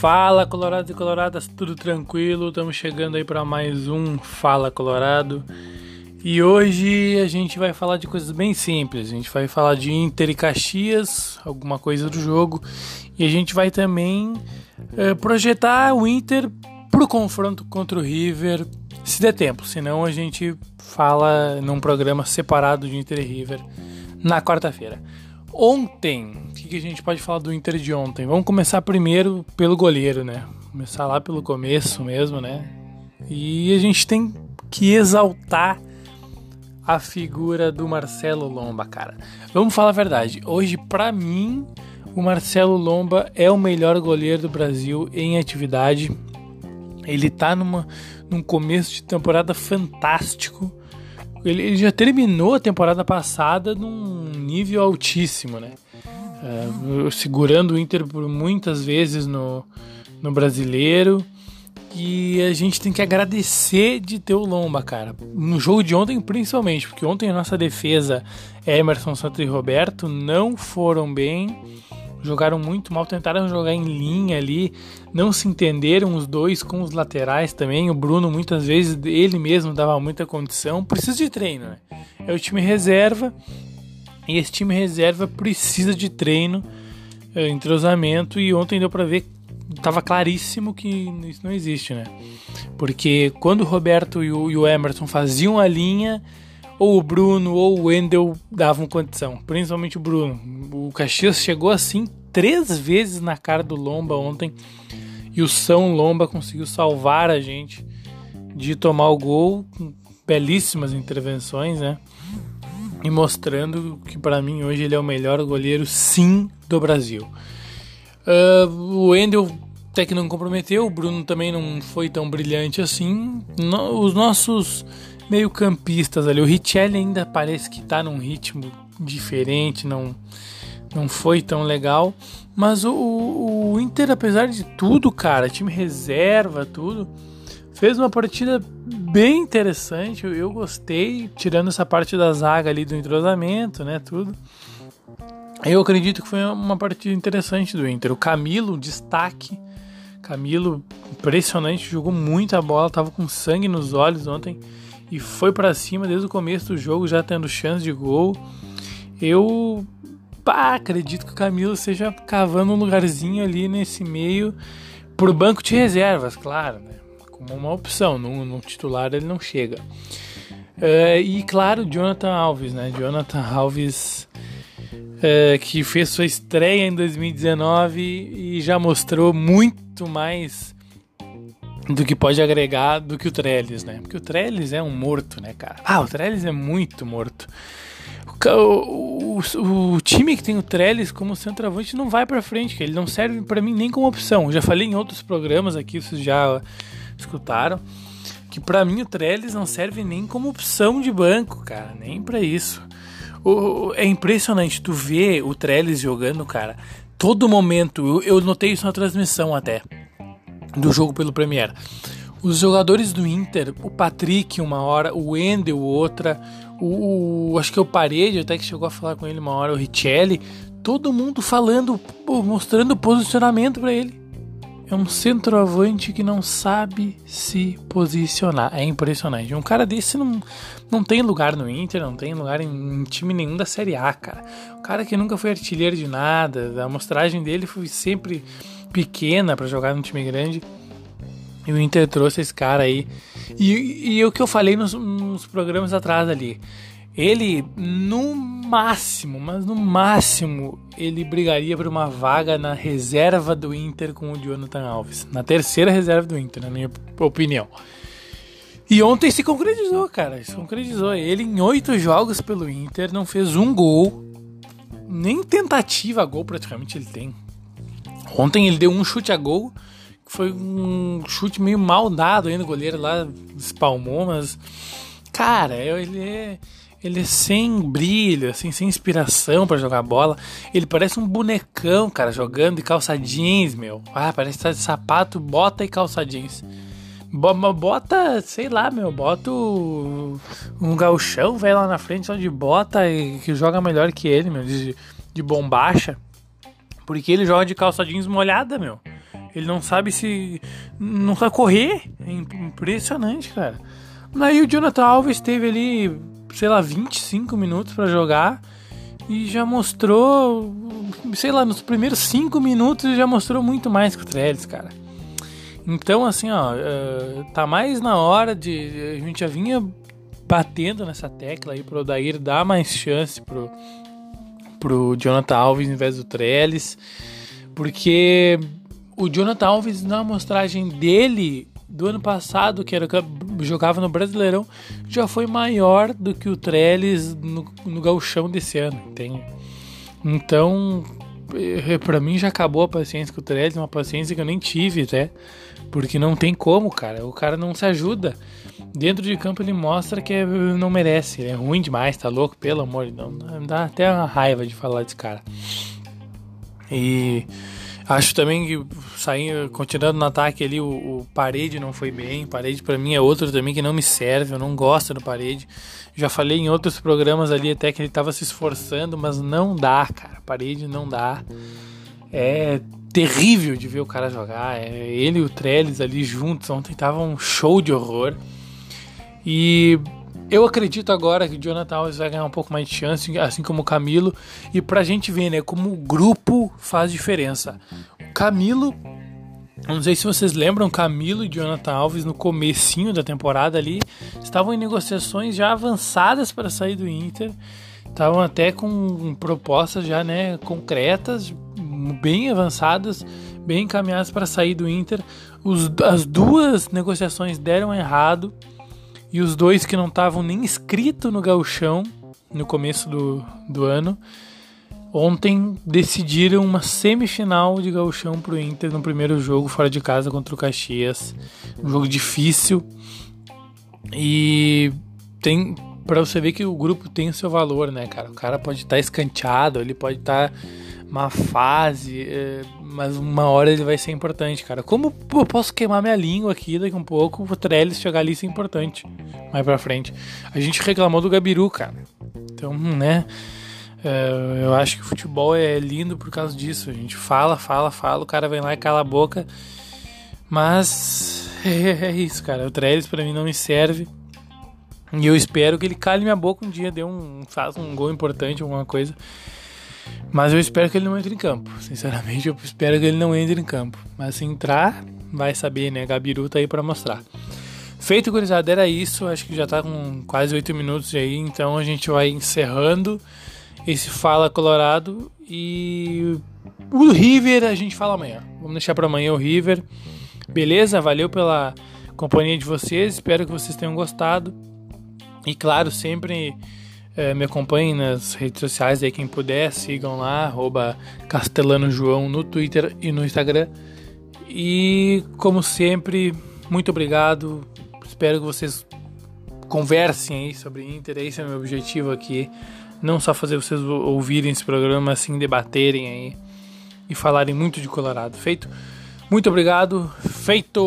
Fala Colorados e Coloradas, tudo tranquilo? Estamos chegando aí para mais um Fala Colorado. E hoje a gente vai falar de coisas bem simples. A gente vai falar de Inter e Caxias, alguma coisa do jogo. E a gente vai também é, projetar o Inter pro confronto contra o River, se der tempo. Senão a gente fala num programa separado de Inter e River na quarta-feira. Ontem, o que, que a gente pode falar do Inter de ontem? Vamos começar primeiro pelo goleiro, né? Começar lá pelo começo mesmo, né? E a gente tem que exaltar a figura do Marcelo Lomba, cara. Vamos falar a verdade. Hoje, para mim, o Marcelo Lomba é o melhor goleiro do Brasil em atividade. Ele tá numa, num começo de temporada fantástico. Ele, ele já terminou a temporada passada num nível altíssimo, né? Uh, segurando o Inter por muitas vezes no, no brasileiro. E a gente tem que agradecer de ter o Lomba, cara. No jogo de ontem, principalmente, porque ontem a nossa defesa, Emerson, Santos e Roberto, não foram bem. Jogaram muito mal, tentaram jogar em linha ali, não se entenderam os dois com os laterais também. O Bruno, muitas vezes, ele mesmo dava muita condição. Precisa de treino, né? É o time reserva e esse time reserva precisa de treino, é, entrosamento. E ontem deu para ver tava claríssimo que isso não existe, né? Porque quando o Roberto e o Emerson faziam a linha, ou o Bruno ou o Wendel davam condição, principalmente o Bruno. O Caxias chegou assim três vezes na cara do Lomba ontem e o São Lomba conseguiu salvar a gente de tomar o gol com belíssimas intervenções, né? E mostrando que para mim hoje ele é o melhor goleiro sim do Brasil. Uh, o Wendel até que não comprometeu, o Bruno também não foi tão brilhante assim. No, os nossos meio-campistas ali, o Richelli ainda parece que está num ritmo diferente, não, não foi tão legal. Mas o, o, Inter, apesar de tudo, cara, time reserva, tudo, fez uma partida bem interessante. Eu, eu gostei, tirando essa parte da zaga ali do entrosamento, né, tudo. Eu acredito que foi uma partida interessante do Inter. O Camilo, destaque. Camilo, impressionante, jogou muita bola, tava com sangue nos olhos ontem e foi para cima desde o começo do jogo, já tendo chance de gol. Eu pá, acredito que o Camilo seja cavando um lugarzinho ali nesse meio pro banco de reservas, claro, né? Como uma opção, no, no titular ele não chega. Uh, e claro, Jonathan Alves, né? Jonathan Alves é, que fez sua estreia em 2019 e já mostrou muito mais do que pode agregar do que o Trellis, né? Porque o Trellis é um morto, né, cara? Ah, o Trellis é muito morto. O, o, o time que tem o Trellis como centroavante não vai para frente, que ele não serve para mim nem como opção. Eu já falei em outros programas aqui, vocês já escutaram, que para mim o Trellis não serve nem como opção de banco, cara, nem para isso. O, é impressionante tu ver o Trellis jogando, cara. Todo momento, eu, eu notei isso na transmissão até do jogo pelo Premier. Os jogadores do Inter, o Patrick uma hora, o Wendel outra, o, o, acho que é o Parede até que chegou a falar com ele uma hora, o Richelli, todo mundo falando, mostrando posicionamento para ele é um centroavante que não sabe se posicionar. É impressionante. Um cara desse não, não tem lugar no Inter, não tem lugar em, em time nenhum da Série A, cara. O cara que nunca foi artilheiro de nada, a amostragem dele foi sempre pequena para jogar num time grande. E o Inter trouxe esse cara aí. E, e o que eu falei nos, nos programas atrás ali. Ele, no máximo, mas no máximo, ele brigaria por uma vaga na reserva do Inter com o Jonathan Alves. Na terceira reserva do Inter, na minha opinião. E ontem se concretizou, cara. Se concretizou. Ele, em oito jogos pelo Inter, não fez um gol. Nem tentativa gol, praticamente, ele tem. Ontem ele deu um chute a gol. Que foi um chute meio mal dado ainda. O goleiro lá espalmou, mas. Cara, ele é ele é sem brilho, assim, sem inspiração para jogar bola. Ele parece um bonecão, cara, jogando de calça jeans, meu. Ah, parece que tá de sapato, bota e calça jeans. Bota, sei lá, meu, bota um galchão, vai lá na frente só de bota e que joga melhor que ele, meu, de, de bombacha. Porque ele joga de calça jeans molhada, meu. Ele não sabe se. Não sabe correr. É impressionante, cara. Aí o Jonathan Alves teve ali, sei lá, 25 minutos para jogar e já mostrou, sei lá, nos primeiros 5 minutos já mostrou muito mais que o Trellis, cara. Então, assim, ó, uh, tá mais na hora de. A gente já vinha batendo nessa tecla aí pro Odair dar mais chance pro, pro Jonathan Alves em vez do Trellis, porque o Jonathan Alves na amostragem dele do ano passado, que era jogava no Brasileirão, já foi maior do que o Trellis no, no gauchão desse ano, entende? Então, eh, para mim já acabou a paciência com o Trellis, uma paciência que eu nem tive, até, porque não tem como, cara. O cara não se ajuda. Dentro de campo ele mostra que é, não merece, é ruim demais, tá louco, pelo amor de Deus. Dá até uma raiva de falar desse cara. E Acho também que saindo, continuando no ataque ali, o, o Parede não foi bem. Parede para mim é outro também que não me serve, eu não gosto do Parede. Já falei em outros programas ali até que ele tava se esforçando, mas não dá, cara. Parede não dá. É terrível de ver o cara jogar. É, ele e o Trellis ali juntos ontem tava um show de horror. E eu acredito agora que Jonathan Alves vai ganhar um pouco mais de chance, assim como o Camilo. E pra gente ver, né, como o grupo faz diferença. O Camilo, não sei se vocês lembram, Camilo e Jonathan Alves no comecinho da temporada ali estavam em negociações já avançadas para sair do Inter. Estavam até com propostas já, né, concretas, bem avançadas, bem encaminhadas para sair do Inter. Os, as duas negociações deram errado. E os dois que não estavam nem inscritos no gauchão no começo do, do ano, ontem decidiram uma semifinal de gauchão pro Inter no primeiro jogo fora de casa contra o Caxias. Um jogo difícil. E tem para você ver que o grupo tem o seu valor, né, cara? O cara pode estar tá escanteado, ele pode estar tá uma fase, é, mas uma hora ele vai ser importante, cara. Como eu posso queimar minha língua aqui daqui um pouco, o Trellis chegar ali ser importante mais pra frente. A gente reclamou do Gabiru, cara. Então, né, é, eu acho que o futebol é lindo por causa disso. A gente fala, fala, fala, o cara vem lá e cala a boca. Mas é, é isso, cara. O Trellis para mim não me serve. E eu espero que ele cale minha boca um dia, dê um, faça um gol importante, alguma coisa. Mas eu espero que ele não entre em campo. Sinceramente, eu espero que ele não entre em campo. Mas se entrar, vai saber, né? Gabiru tá aí para mostrar. Feito, gurizada, era isso. Acho que já tá com quase 8 minutos aí. Então a gente vai encerrando esse Fala Colorado. E o River a gente fala amanhã. Vamos deixar para amanhã o River. Beleza? Valeu pela companhia de vocês. Espero que vocês tenham gostado. E claro, sempre é, me acompanhem nas redes sociais aí, quem puder, sigam lá, arroba Castelano João no Twitter e no Instagram. E como sempre, muito obrigado. Espero que vocês conversem aí sobre Inter. Esse é o meu objetivo aqui. Não só fazer vocês ouvirem esse programa, mas sim debaterem aí e falarem muito de Colorado. Feito? Muito obrigado. Feito!